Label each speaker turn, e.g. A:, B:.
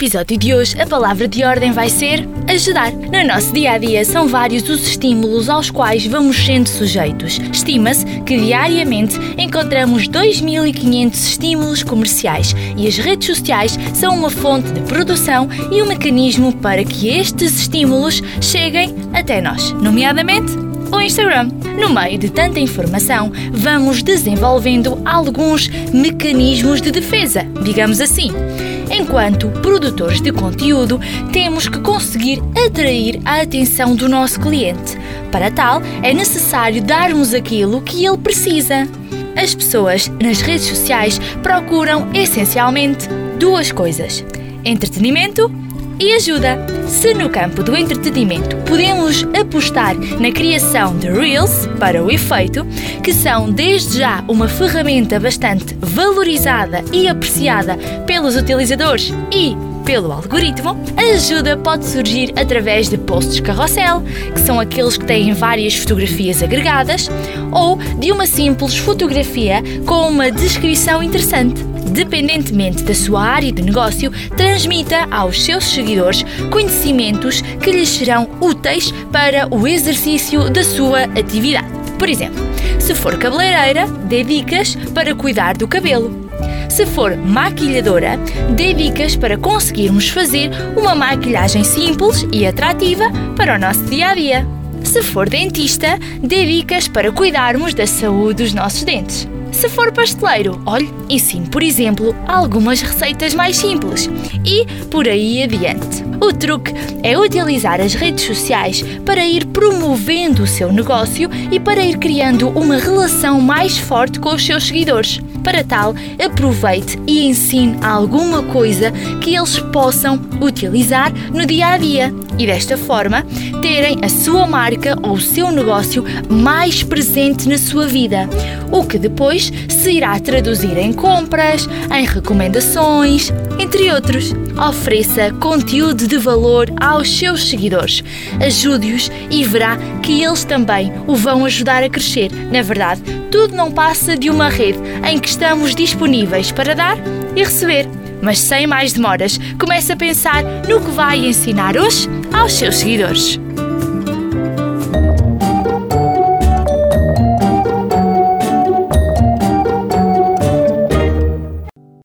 A: episódio de hoje, a palavra de ordem vai ser ajudar. No nosso dia a dia, são vários os estímulos aos quais vamos sendo sujeitos. Estima-se que diariamente encontramos 2.500 estímulos comerciais e as redes sociais são uma fonte de produção e um mecanismo para que estes estímulos cheguem até nós, nomeadamente o Instagram. No meio de tanta informação, vamos desenvolvendo alguns mecanismos de defesa, digamos assim. Enquanto produtores de conteúdo, temos que conseguir atrair a atenção do nosso cliente. Para tal, é necessário darmos aquilo que ele precisa. As pessoas nas redes sociais procuram essencialmente duas coisas: entretenimento e ajuda. Se no campo do entretenimento podemos apostar na criação de Reels para o efeito, que são desde já uma ferramenta bastante valorizada e apreciada pelos utilizadores e pelo algoritmo, a ajuda pode surgir através de posts carrossel, que são aqueles que têm várias fotografias agregadas, ou de uma simples fotografia com uma descrição interessante dependentemente da sua área de negócio, transmita aos seus seguidores conhecimentos que lhes serão úteis para o exercício da sua atividade. Por exemplo, se for cabeleireira, dê dicas para cuidar do cabelo. Se for maquilhadora, dê dicas para conseguirmos fazer uma maquilhagem simples e atrativa para o nosso dia a dia. Se for dentista, dê dicas para cuidarmos da saúde dos nossos dentes. Se for pasteleiro, olhe, ensine, por exemplo, algumas receitas mais simples e por aí adiante. O truque é utilizar as redes sociais para ir promovendo o seu negócio e para ir criando uma relação mais forte com os seus seguidores. Para tal, aproveite e ensine alguma coisa que eles possam utilizar no dia a dia e desta forma terem a sua marca ou o seu negócio mais presente na sua vida, o que depois se irá traduzir em compras, em recomendações, entre outros. Ofereça conteúdo de valor aos seus seguidores, ajude-os e verá que eles também o vão ajudar a crescer. Na verdade, tudo não passa de uma rede em que estamos disponíveis para dar e receber. Mas sem mais demoras, comece a pensar no que vai ensinar hoje aos seus seguidores.